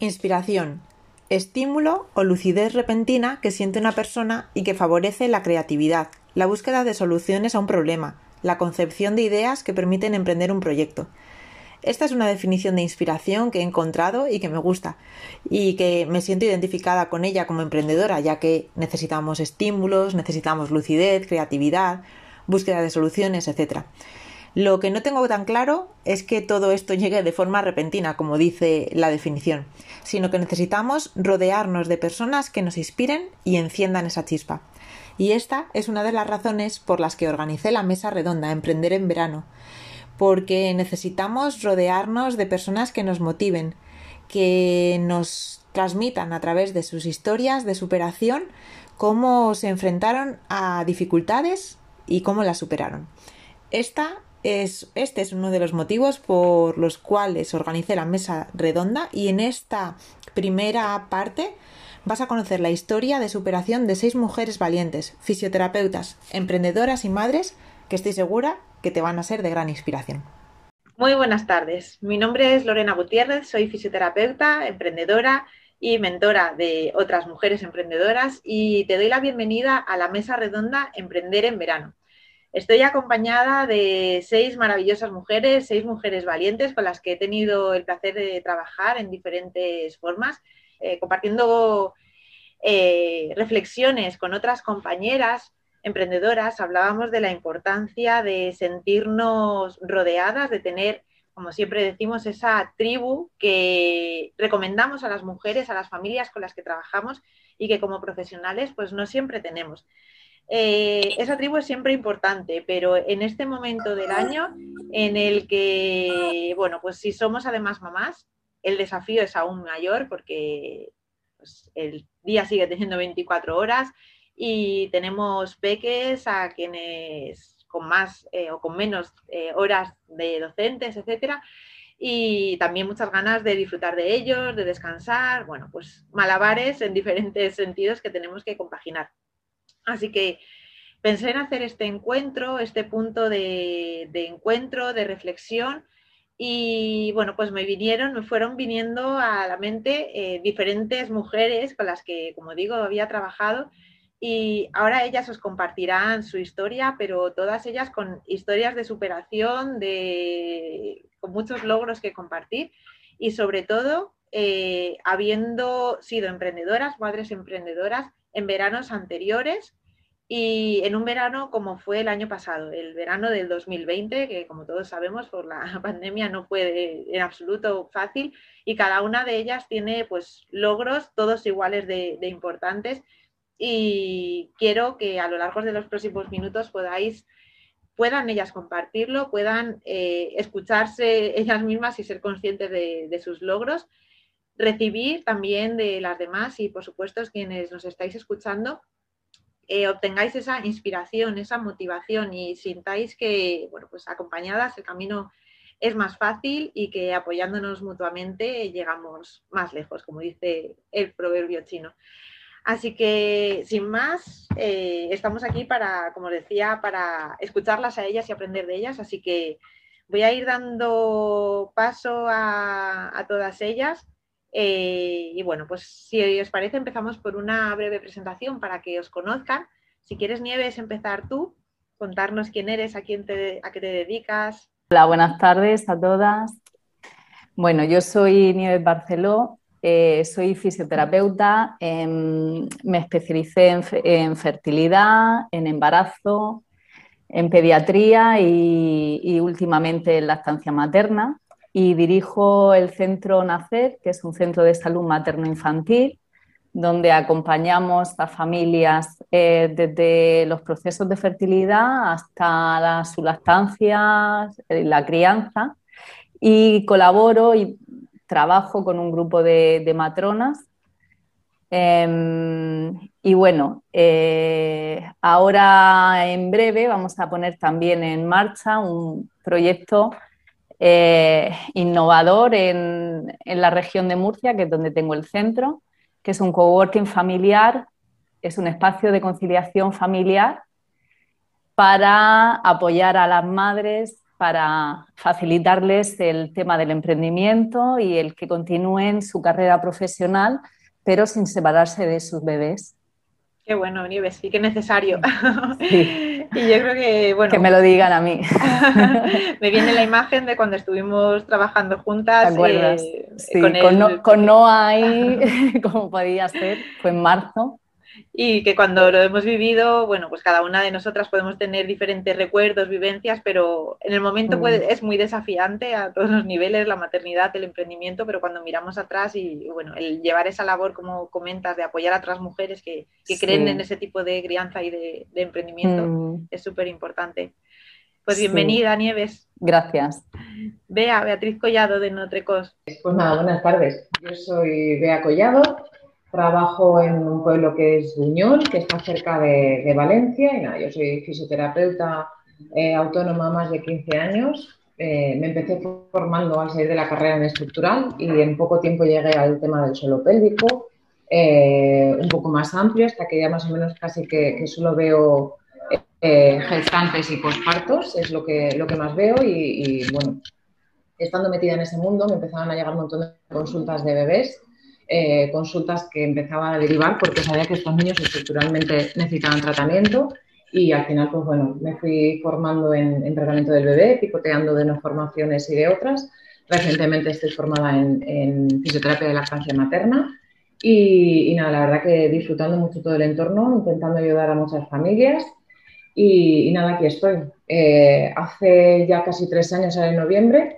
Inspiración. Estímulo o lucidez repentina que siente una persona y que favorece la creatividad, la búsqueda de soluciones a un problema, la concepción de ideas que permiten emprender un proyecto. Esta es una definición de inspiración que he encontrado y que me gusta y que me siento identificada con ella como emprendedora, ya que necesitamos estímulos, necesitamos lucidez, creatividad, búsqueda de soluciones, etc. Lo que no tengo tan claro es que todo esto llegue de forma repentina, como dice la definición, sino que necesitamos rodearnos de personas que nos inspiren y enciendan esa chispa. Y esta es una de las razones por las que organicé la mesa redonda Emprender en verano, porque necesitamos rodearnos de personas que nos motiven, que nos transmitan a través de sus historias de superación cómo se enfrentaron a dificultades y cómo las superaron. Esta este es uno de los motivos por los cuales organicé la mesa redonda y en esta primera parte vas a conocer la historia de superación de seis mujeres valientes, fisioterapeutas, emprendedoras y madres que estoy segura que te van a ser de gran inspiración. Muy buenas tardes. Mi nombre es Lorena Gutiérrez, soy fisioterapeuta, emprendedora y mentora de otras mujeres emprendedoras y te doy la bienvenida a la mesa redonda Emprender en Verano. Estoy acompañada de seis maravillosas mujeres, seis mujeres valientes con las que he tenido el placer de trabajar en diferentes formas, eh, compartiendo eh, reflexiones con otras compañeras emprendedoras. Hablábamos de la importancia de sentirnos rodeadas, de tener, como siempre decimos, esa tribu que recomendamos a las mujeres, a las familias con las que trabajamos y que como profesionales pues no siempre tenemos. Eh, esa tribu es siempre importante, pero en este momento del año en el que, bueno, pues si somos además mamás, el desafío es aún mayor porque pues, el día sigue teniendo 24 horas y tenemos peques a quienes con más eh, o con menos eh, horas de docentes, etcétera, y también muchas ganas de disfrutar de ellos, de descansar, bueno, pues malabares en diferentes sentidos que tenemos que compaginar. Así que pensé en hacer este encuentro, este punto de, encuentro, de reflexión, y bueno, pues me vinieron, me fueron viniendo a la mente eh, diferentes mujeres con las que, como digo, había trabajado y ahora ellas os compartirán su historia, pero todas ellas con historias de superación, de, con muchos logros que compartir y sobre todo eh, habiendo sido emprendedoras, madres emprendedoras en veranos anteriores y en un verano como fue el año pasado, el verano del 2020, que como todos sabemos por la pandemia no fue en absoluto fácil y cada una de ellas tiene pues logros todos iguales de, importantes y quiero que a lo largo de los próximos minutos podáis puedan ellas compartirlo, puedan eh, escucharse ellas mismas y ser conscientes de, de sus logros, recibir también de las demás y por supuesto quienes nos estáis escuchando eh, obtengáis esa inspiración, esa motivación y sintáis que, bueno, pues acompañadas el camino es más fácil y que apoyándonos mutuamente llegamos más lejos, como dice el proverbio chino. Así que, sin más, eh, estamos aquí para, como decía, para escucharlas a ellas y aprender de ellas. Así que voy a ir dando paso a todas ellas. Eh, y bueno, pues si os parece, empezamos por una breve presentación para que os conozcan. Si quieres, Nieves, empezar tú, contarnos quién eres, a, quién te, a qué te dedicas. Hola, buenas tardes a todas. Bueno, yo soy Nieves Barceló, eh, soy fisioterapeuta, me especialicé en, fertilidad, en embarazo, en pediatría y últimamente en lactancia materna y dirijo el Centro Nacer, que es un centro de salud materno-infantil, donde acompañamos a familias eh, desde los procesos de fertilidad hasta la, su eh, la crianza, y colaboro y trabajo con un grupo de, matronas. Em, y bueno, eh, ahora en breve vamos a poner también en marcha un proyecto eh, innovador en, la región de Murcia, que es donde tengo el centro, que es un coworking familiar, es un espacio de conciliación familiar para apoyar a las madres para facilitarles el tema del emprendimiento y el que continúen su carrera profesional, pero sin separarse de sus bebés. Qué bueno, Nieves, sí que necesario. y yo creo que, bueno. Que me lo digan a mí. me viene la imagen de cuando estuvimos trabajando juntas. Eh, sí, con, con, no, con Noah ahí, como podía ser, fue en marzo y que cuando lo hemos vivido, bueno, pues cada una de nosotras podemos tener diferentes recuerdos, vivencias, pero en el momento puede, mm. es muy desafiante a todos los niveles, la maternidad, el emprendimiento, pero cuando miramos atrás y, bueno, el llevar esa labor, como comentas, de apoyar a otras mujeres que, creen en ese tipo de crianza y de, emprendimiento, mm. es súper importante. Pues bienvenida, Nieves. Gracias. Bea, Beatriz Collado de Notrecos. Pues nada, buenas tardes. Yo soy Bea Collado, Trabajo en un pueblo que es Buñol, que está cerca de, Valencia. Y nada, yo soy fisioterapeuta eh, autónoma más de 15 años. Eh, me empecé formando al salir de la carrera en estructural y en poco tiempo llegué al tema del suelo pélvico, eh, un poco más amplio, hasta que ya más o menos casi que, solo veo gestantes y pospartos, es lo que, lo que más veo. Y, y bueno, estando metida en ese mundo, me empezaban a llegar un montón de consultas de bebés eh, consultas que empezaban a derivar porque sabía que estos niños estructuralmente necesitaban tratamiento y al final, pues bueno, me fui formando en, tratamiento del bebé, picoteando de unas formaciones y de otras. Recientemente estoy formada en, fisioterapia de lactancia materna y, nada, la verdad que disfrutando mucho todo el entorno, intentando ayudar a muchas familias y, nada, aquí estoy. Eh, hace ya casi tres años, en noviembre,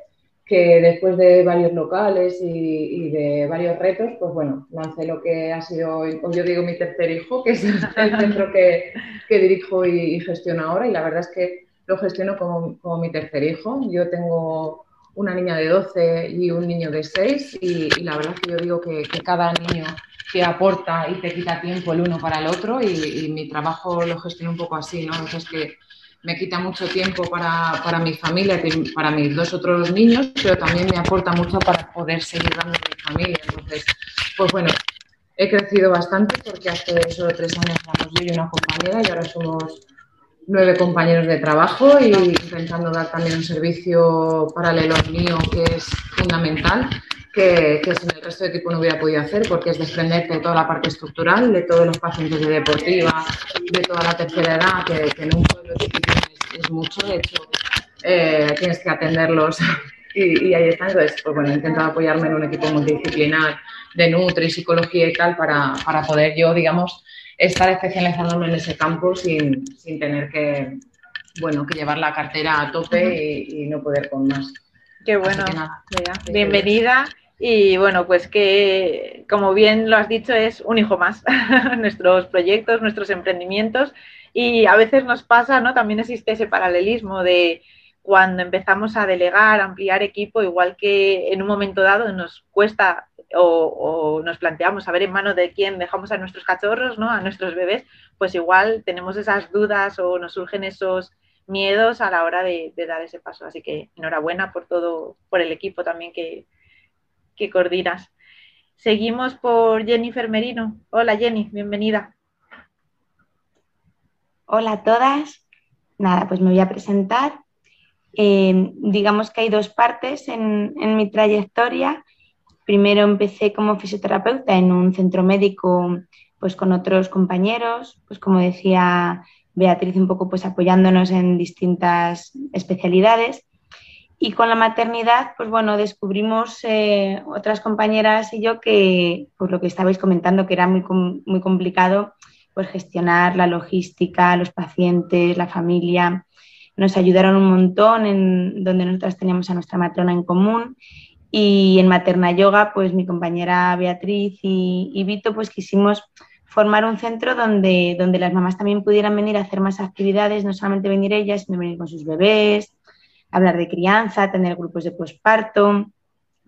que después de varios locales y, de varios retos, pues bueno, lancé lo que ha sido, yo digo mi tercer hijo, que es el, centro que, dirijo y, gestiono ahora, y la verdad es que lo gestiono como, mi tercer hijo. Yo tengo una niña de 12 y un niño de 6, y, la verdad es que yo digo que, cada niño te aporta y te quita tiempo el uno para el otro, y, mi trabajo lo gestiono un poco así, ¿no? Entonces que me quita mucho tiempo para, para mi familia, para mis dos otros niños, pero también me aporta mucho para poder seguir dando a mi familia. Entonces, pues bueno, he crecido bastante porque hace solo tres años éramos yo y una compañera y ahora somos nueve compañeros de trabajo y intentando dar también un servicio paralelo al mío que es fundamental, que, que sin el resto de equipo no hubiera podido hacer porque es desprenderte de toda la parte estructural, de todos los pacientes de deportiva, de toda la tercera edad, que, que en un pueblo es, mucho, de hecho eh, tienes que atenderlos y, ahí está. Entonces, pues bueno, he intentado apoyarme en un equipo multidisciplinar de Nutri, psicología y tal para, para poder yo, digamos, estar especializándome en ese campo sin, sin tener que, bueno, que llevar la cartera a tope y, no poder con más. Qué bueno. bienvenida. Y bueno, pues que como bien lo has dicho, es un hijo más. nuestros proyectos, nuestros emprendimientos. Y a veces nos pasa, ¿no? También existe ese paralelismo de cuando empezamos a delegar, ampliar equipo, igual que en un momento dado nos cuesta o, nos planteamos a ver en mano de quién dejamos a nuestros cachorros, ¿no? A nuestros bebés, pues igual tenemos esas dudas o nos surgen esos miedos a la hora de, dar ese paso. Así que enhorabuena por todo, por el equipo también que, que coordinas. Seguimos por Jennifer Merino. Hola Jenny, bienvenida. Hola a todas. Nada, pues me voy a presentar. Eh, digamos que hay dos partes en, mi trayectoria. Primero empecé como fisioterapeuta en un centro médico pues con otros compañeros, pues como decía Beatriz, un poco pues apoyándonos en distintas especialidades. Y con la maternidad, pues bueno, descubrimos eh, otras compañeras y yo que, por lo que estabais comentando, que era muy, muy complicado pues gestionar la logística, los pacientes, la familia. Nos ayudaron un montón en donde nosotras teníamos a nuestra matrona en común y en Materna Yoga, pues mi compañera Beatriz y, Vito, pues quisimos formar un centro donde, donde las mamás también pudieran venir a hacer más actividades, no solamente venir ellas, sino venir con sus bebés, hablar de crianza, tener grupos de posparto,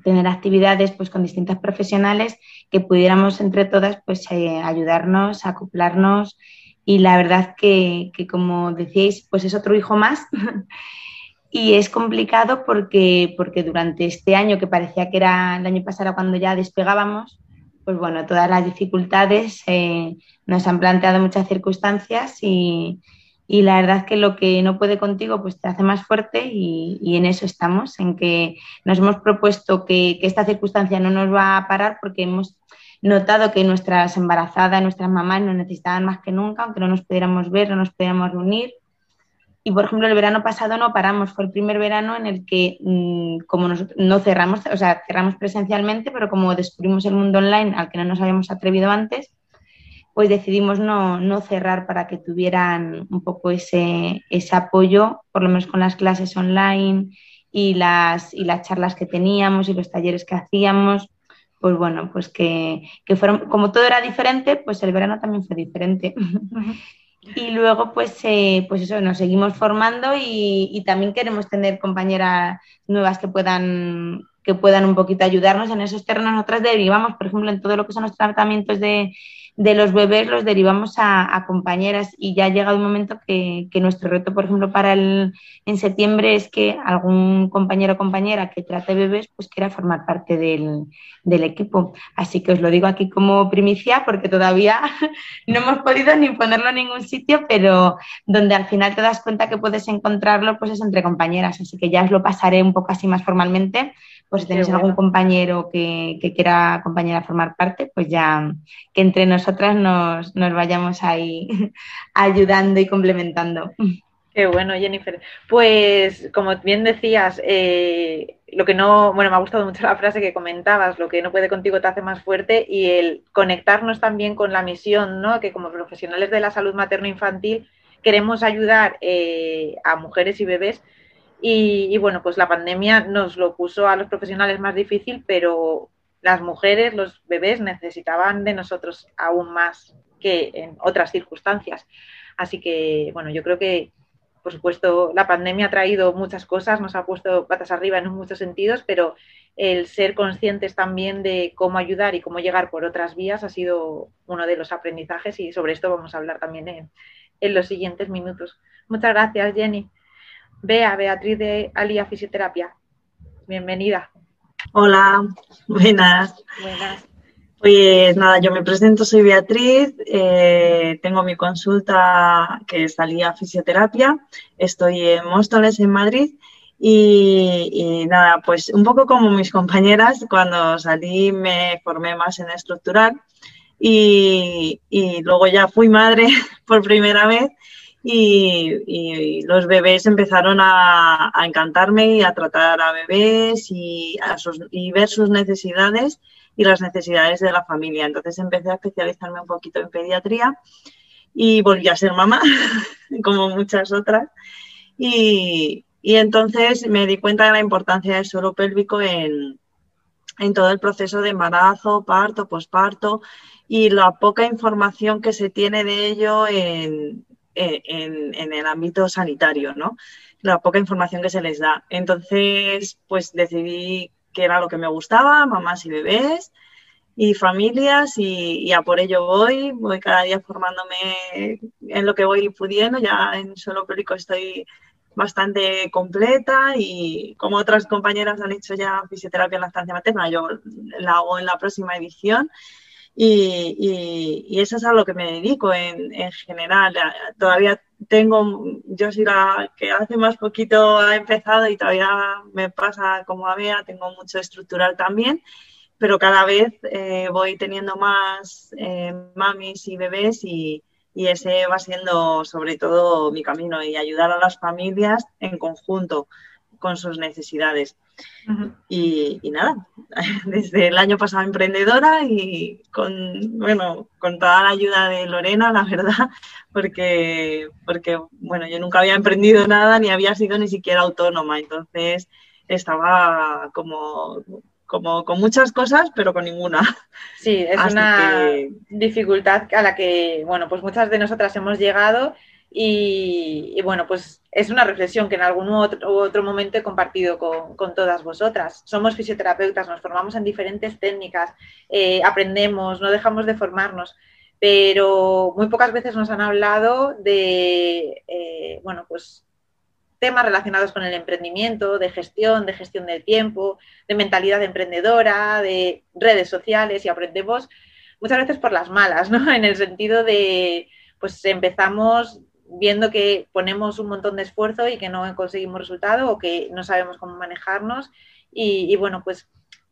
tener actividades pues con distintas profesionales que pudiéramos entre todas pues eh, ayudarnos, acoplarnos. Y la verdad que, como decíais pues es otro hijo más. Y es complicado porque, porque durante este año que parecía que era el año pasado cuando ya despegábamos pues bueno, todas las dificultades eh, nos han planteado muchas circunstancias y, y la verdad que lo que no puede contigo pues te hace más fuerte y, en eso estamos, en que nos hemos propuesto que, esta circunstancia no nos va a parar porque hemos notado que nuestras embarazadas, nuestras mamás nos necesitaban más que nunca, aunque no nos pudiéramos ver, no nos pudiéramos reunir. Y por ejemplo, el verano pasado no paramos, fue el primer verano en el que, mm, como no cerramos, o sea, cerramos presencialmente, pero como descubrimos el mundo online al que no nos habíamos atrevido antes, pues decidimos no, cerrar para que tuvieran un poco ese, ese, apoyo, por lo menos con las clases online y las, y las charlas que teníamos y los talleres que hacíamos, pues bueno, pues que, fueron, como todo era diferente, pues el verano también fue diferente. y luego, pues, eh, pues eso, nos seguimos formando y, y, también queremos tener compañeras nuevas que puedan que puedan un poquito ayudarnos en esos terrenos. Nosotras derivamos, por ejemplo, en todo lo que son los tratamientos de, de los bebés los derivamos a, compañeras y ya ha llegado un momento que, nuestro reto, por ejemplo, para el en septiembre es que algún compañero o compañera que trate bebés pues quiera formar parte del, del, equipo. Así que os lo digo aquí como primicia porque todavía no hemos podido ni ponerlo en ningún sitio, pero donde al final te das cuenta que puedes encontrarlo pues es entre compañeras. Así que ya os lo pasaré un poco así más formalmente pues si tenéis algún compañero que, quiera compañera formar parte, pues ya que entre nosotras nos, vayamos ahí ayudando y complementando. Qué bueno, Jennifer. Pues como bien decías, eh, lo que no, bueno, me ha gustado mucho la frase que comentabas, lo que no puede contigo te hace más fuerte y el conectarnos también con la misión, ¿no? Que como profesionales de la salud materno-infantil queremos ayudar eh, a mujeres y bebés y, bueno, pues la pandemia nos lo puso a los profesionales más difícil, pero las mujeres, los bebés necesitaban de nosotros aún más que en otras circunstancias. Así que, bueno, yo creo que, por supuesto, la pandemia ha traído muchas cosas, nos ha puesto patas arriba en muchos sentidos, pero el ser conscientes también de cómo ayudar y cómo llegar por otras vías ha sido uno de los aprendizajes y sobre esto vamos a hablar también en, los siguientes minutos. Muchas gracias, Jenny. Bea, Beatriz de Alía Fisioterapia. Bienvenida. Hola, buenas. Buenas. Pues nada, yo me presento, soy Beatriz, eh, tengo mi consulta que es Alía Fisioterapia, estoy en Móstoles, en Madrid, y, nada, pues un poco como mis compañeras, cuando salí me formé más en estructural y, y luego ya fui madre por primera vez y, los bebés empezaron a, encantarme y a tratar a bebés y, ver sus necesidades y las necesidades de la familia. Entonces empecé a especializarme un poquito en pediatría y volví a ser mamá, como muchas otras. Y, entonces me di cuenta de la importancia del suelo pélvico en, en todo el proceso de embarazo, parto, posparto y la poca información que se tiene de ello en, en, el ámbito sanitario, ¿no? La poca información que se les da. Entonces, pues decidí que era lo que me gustaba, mamás y bebés y familias y, a por ello voy, voy cada día formándome en lo que voy pudiendo, ya en suelo público estoy bastante completa y como otras compañeras han hecho ya fisioterapia en la estancia materna, yo la hago en la próxima edición y, eso es a lo que me dedico en, general. Todavía tengo, yo soy la que hace más poquito ha empezado y todavía me pasa como a Bea, tengo mucho estructural también, pero cada vez eh, voy teniendo más eh, mamis y bebés y, y ese va siendo sobre todo mi camino y ayudar a las familias en conjunto con sus necesidades. y, nada, desde el año pasado emprendedora y con, bueno, con toda la ayuda de Lorena, la verdad, porque, porque, bueno, yo nunca había emprendido nada ni había sido ni siquiera autónoma, entonces estaba como como con muchas cosas, pero con ninguna. Sí, es una dificultad a la que, bueno, pues muchas de nosotras hemos llegado y, bueno, pues es una reflexión que en algún otro, otro momento he compartido con, todas vosotras. Somos fisioterapeutas, nos formamos en diferentes técnicas, eh, aprendemos, no dejamos de formarnos, pero muy pocas veces nos han hablado de, eh, bueno, pues temas relacionados con el emprendimiento, de gestión, de gestión del tiempo, de mentalidad emprendedora, de redes sociales y aprendemos muchas veces por las malas, ¿no? En el sentido de, pues empezamos viendo que ponemos un montón de esfuerzo y que no conseguimos resultado o que no sabemos cómo manejarnos. Y, bueno, pues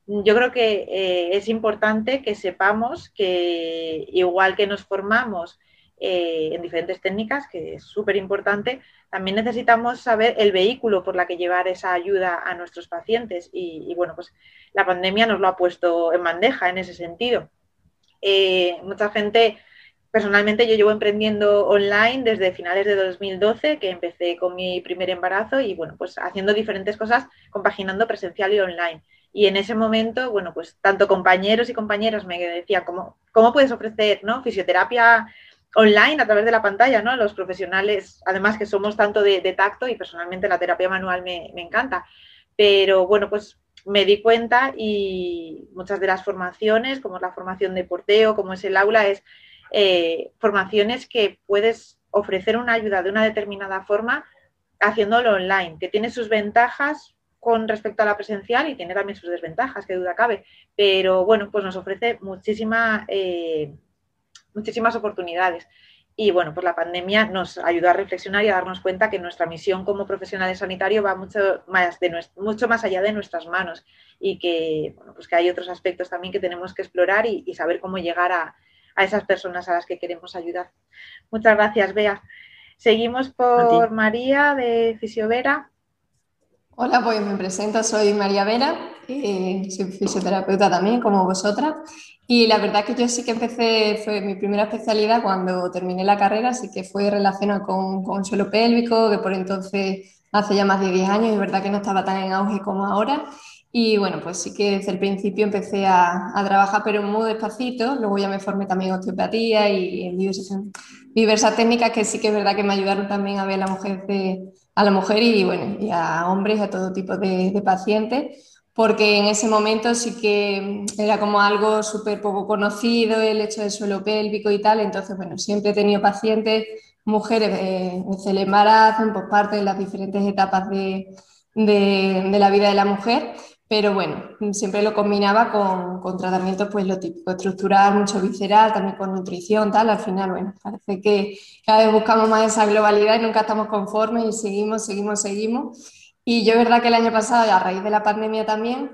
yo creo que eh, es importante que sepamos que igual que nos formamos eh, en diferentes técnicas, que es súper importante, también necesitamos saber el vehículo por la que llevar esa ayuda a nuestros pacientes. Y, bueno, pues la pandemia nos lo ha puesto en bandeja en ese sentido. Eh, mucha gente Personalmente yo llevo emprendiendo online desde finales de 2012, que empecé con mi primer embarazo y bueno, pues haciendo diferentes cosas, compaginando presencial y online. Y en ese momento, bueno, pues tanto compañeros y compañeras me decían, ¿cómo, cómo puedes ofrecer ¿no? fisioterapia online a través de la pantalla? ¿no? Los profesionales, además que somos tanto de, tacto y personalmente la terapia manual me, me encanta. Pero bueno, pues me di cuenta y muchas de las formaciones, como es la formación de porteo, como es el aula, es eh, formaciones que puedes ofrecer una ayuda de una determinada forma haciéndolo online, que tiene sus ventajas con respecto a la presencial y tiene también sus desventajas, que duda cabe. Pero bueno, pues nos ofrece muchísima, eh, muchísimas oportunidades. Y bueno, pues la pandemia nos ayudó a reflexionar y a darnos cuenta que nuestra misión como profesionales sanitarios va mucho más, de mucho más allá de nuestras manos y que, bueno, pues que hay otros aspectos también que tenemos que explorar y saber cómo llegar a, a esas personas a las que queremos ayudar. Muchas gracias, Bea. Seguimos por María de Fisiovera. Hola, pues me presento, soy María Vera, eh, soy fisioterapeuta también, como vosotras. Y la verdad que yo sí que empecé, fue mi primera especialidad cuando terminé la carrera, así que fue relacionado con, con suelo pélvico, que por entonces hace ya más de 10 años, y verdad que no estaba tan en auge como ahora. Y bueno, pues sí que desde el principio empecé a, trabajar, pero muy despacito. Luego ya me formé también en osteopatía y en diversas, técnicas que sí que es verdad que me ayudaron también a ver a la mujer, a la mujer y, bueno, y a hombres a todo tipo de, pacientes, porque en ese momento sí que era como algo súper poco conocido el hecho del suelo pélvico y tal. Entonces, bueno, siempre he tenido pacientes, mujeres en el embarazo, en parte de las diferentes etapas de, de, la vida de la mujer pero bueno, siempre lo combinaba con, con tratamientos, pues lo típico, estructural, mucho visceral, también con nutrición, tal. Al final, bueno, parece que cada vez buscamos más esa globalidad y nunca estamos conformes y seguimos, seguimos, seguimos. Y yo, verdad que el año pasado, a raíz de la pandemia también,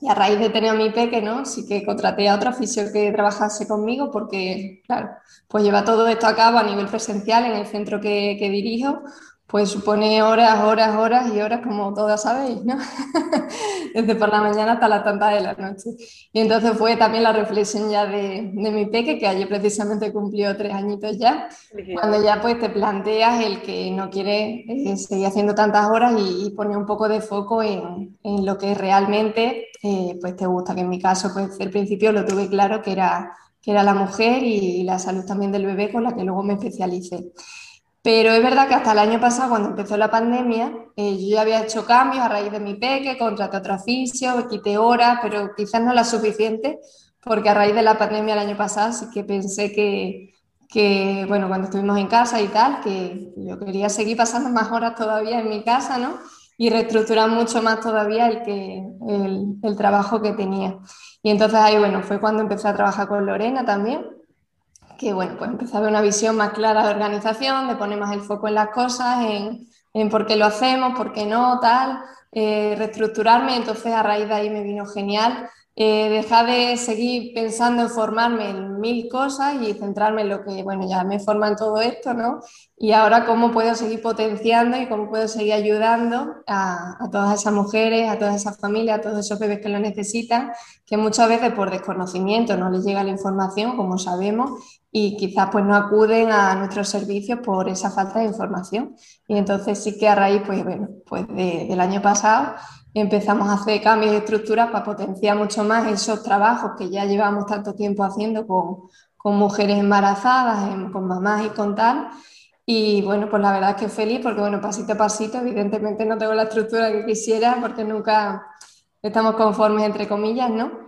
y a raíz de tener a mi peque, ¿no? Sí que contraté a otro oficio que trabajase conmigo porque, claro, pues lleva todo esto a cabo a nivel presencial en el centro que dirijo, pues supone horas, horas, horas y horas, como todas sabéis, ¿no? Desde por la mañana hasta las tantas de la noche. Y entonces fue también la reflexión ya de, de, mi peque, que ayer precisamente cumplió tres añitos ya, cuando ya pues te planteas el que no quiere eh, seguir haciendo tantas horas y, pone un poco de foco en, en lo que realmente eh, pues te gusta, que en mi caso pues el principio lo tuve claro que era, que era la mujer y la salud también del bebé con la que luego me especialicé. Pero es verdad que hasta el año pasado, cuando empezó la pandemia, eh, yo ya había hecho cambios a raíz de mi peque, contraté otro oficio, quité horas, pero quizás no la suficiente, porque a raíz de la pandemia el año pasado sí que pensé que, que, bueno, cuando estuvimos en casa y tal, que yo quería seguir pasando más horas todavía en mi casa, ¿no? Y reestructurar mucho más todavía el, que, el trabajo que tenía. Y entonces ahí, bueno, fue cuando empecé a trabajar con Lorena también que bueno, pues empezar a ver una visión más clara de organización, de poner más el foco en las cosas, en, en por qué lo hacemos, por qué no, tal, eh, reestructurarme. Entonces a raíz de ahí me vino genial eh, dejar de seguir pensando en formarme en mil cosas y centrarme en lo que, bueno, ya me forma en todo esto, ¿no? Y ahora cómo puedo seguir potenciando y cómo puedo seguir ayudando a, a todas esas mujeres, a todas esas familias, a todos esos bebés que lo necesitan, que muchas veces por desconocimiento no les llega la información, como sabemos, y quizás pues no acuden a nuestros servicios por esa falta de información. Y entonces sí que a raíz, pues bueno, pues del año pasado empezamos a hacer cambios de estructuras para potenciar mucho más esos trabajos que ya llevamos tanto tiempo haciendo con, mujeres embarazadas, con mamás y con tal. Y bueno, pues la verdad es que feliz porque bueno, pasito a pasito, evidentemente no tengo la estructura que quisiera porque nunca estamos conformes entre comillas, ¿no?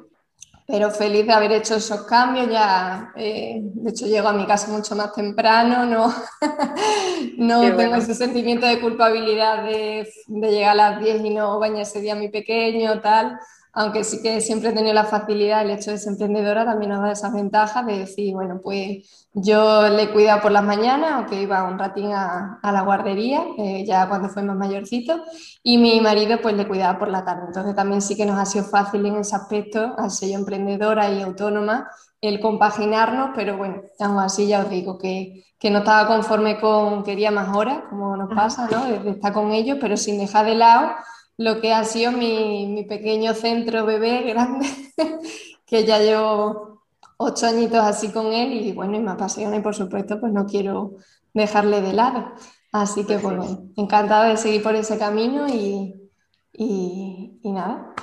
Pero feliz de haber hecho esos cambios. Ya, eh, de hecho, llego a mi casa mucho más temprano, no, no tengo ese sentimiento de culpabilidad de, de, llegar a las 10 y no bañar ese día mi pequeño, tal. Aunque sí que siempre he tenido la facilidad, el hecho de ser emprendedora también nos da esa ventaja de decir, bueno, pues yo le cuidaba por las mañanas, aunque iba un ratín a, la guardería, eh, ya cuando fue más mayorcito, y mi marido pues le cuidaba por la tarde. Entonces también sí que nos ha sido fácil en ese aspecto, al ser yo emprendedora y autónoma, el compaginarnos, pero bueno, aún así ya os digo que, que no estaba conforme con, quería más horas, como nos pasa, ¿no? De estar con ellos, pero sin dejar de lado lo que ha sido mi, pequeño centro bebé grande, que ya llevo ocho añitos así con él y bueno, y me apasiona y por supuesto pues no quiero dejarle de lado. Así que pues bueno, encantado de seguir por ese camino y, nada.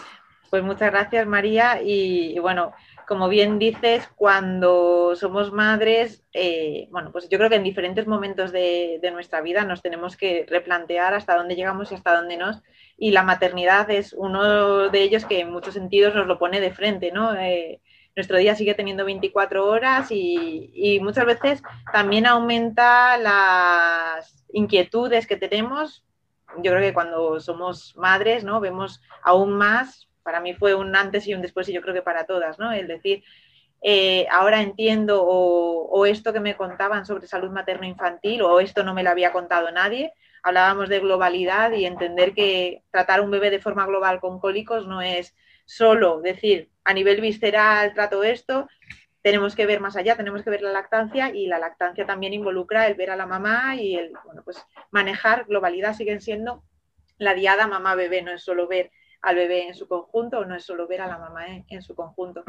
Pues muchas gracias María y, bueno, como bien dices, cuando somos madres, eh, bueno, pues yo creo que en diferentes momentos de, de, nuestra vida nos tenemos que replantear hasta dónde llegamos y hasta dónde nos y la maternidad es uno de ellos que en muchos sentidos nos lo pone de frente, ¿no? Eh, nuestro día sigue teniendo 24 horas y, muchas veces también aumenta las inquietudes que tenemos. Yo creo que cuando somos madres, ¿no? Vemos aún más, para mí fue un antes y un después y yo creo que para todas, ¿no? El decir, eh, ahora entiendo o, o, esto que me contaban sobre salud materno-infantil o esto no me lo había contado nadie, hablábamos de globalidad y entender que tratar un bebé de forma global con cólicos no es solo decir a nivel visceral trato esto, tenemos que ver más allá, tenemos que ver la lactancia y la lactancia también involucra el ver a la mamá y el bueno, pues manejar globalidad siguen siendo la diada mamá-bebé, no es solo ver al bebé en su conjunto, no es solo ver a la mamá en, su conjunto.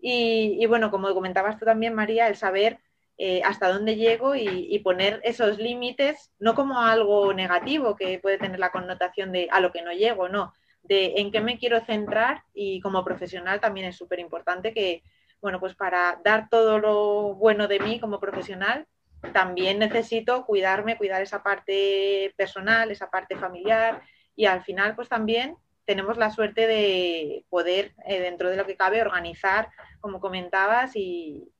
Y, y, bueno, como comentabas tú también, María, el saber eh, hasta dónde llego y, poner esos límites, no como algo negativo que puede tener la connotación de a lo que no llego, no, de en qué me quiero centrar y como profesional también es súper importante que, bueno, pues para dar todo lo bueno de mí como profesional, también necesito cuidarme, cuidar esa parte personal, esa parte familiar y al final pues también tenemos la suerte de poder, eh, dentro de lo que cabe, organizar, como comentabas, y,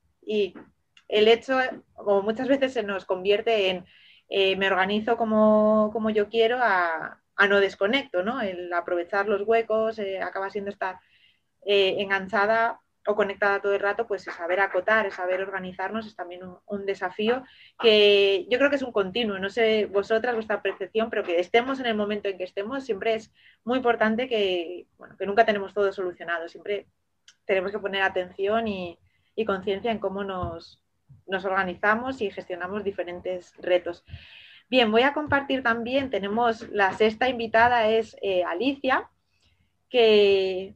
el hecho, o muchas veces se nos convierte en eh, me organizo como, yo quiero a, no desconecto, ¿no? El aprovechar los huecos eh, acaba siendo estar enganchada o conectada todo el rato, pues saber acotar, saber organizarnos es también un, desafío que yo creo que es un continuo, no sé vosotras, vuestra percepción, pero que estemos en el momento en que estemos, siempre es muy importante que, bueno, que nunca tenemos todo solucionado, siempre tenemos que poner atención y conciencia en cómo nos, nos organizamos y gestionamos diferentes retos. Bien, voy a compartir también, tenemos la sexta invitada es eh, Alicia, que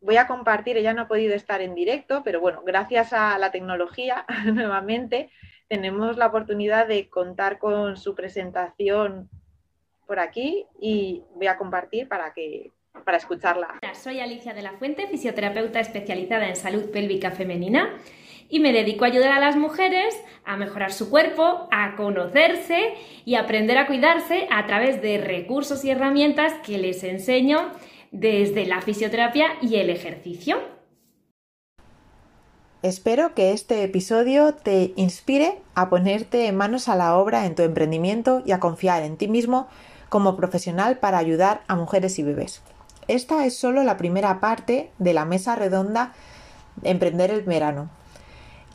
voy a compartir, ella no ha podido estar en directo, pero bueno, gracias a la tecnología nuevamente tenemos la oportunidad de contar con su presentación por aquí y voy a compartir para que para escucharla. Soy Alicia de la Fuente, fisioterapeuta especializada en salud pélvica femenina y me dedico a ayudar a las mujeres a mejorar su cuerpo, a conocerse y aprender a cuidarse a través de recursos y herramientas que les enseño desde la fisioterapia y el ejercicio. Espero que este episodio te inspire a ponerte manos a la obra en tu emprendimiento y a confiar en ti mismo como profesional para ayudar a mujeres y bebés. Esta es solo la primera parte de la mesa redonda Emprender el verano,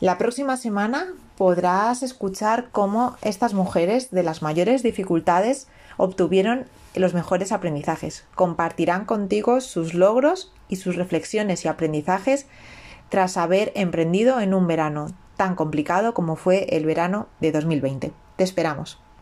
la próxima semana podrás escuchar cómo estas mujeres de las mayores dificultades obtuvieron los mejores aprendizajes. Compartirán contigo sus logros y sus reflexiones y aprendizajes tras haber emprendido en un verano tan complicado como fue el verano de 2020. Te esperamos.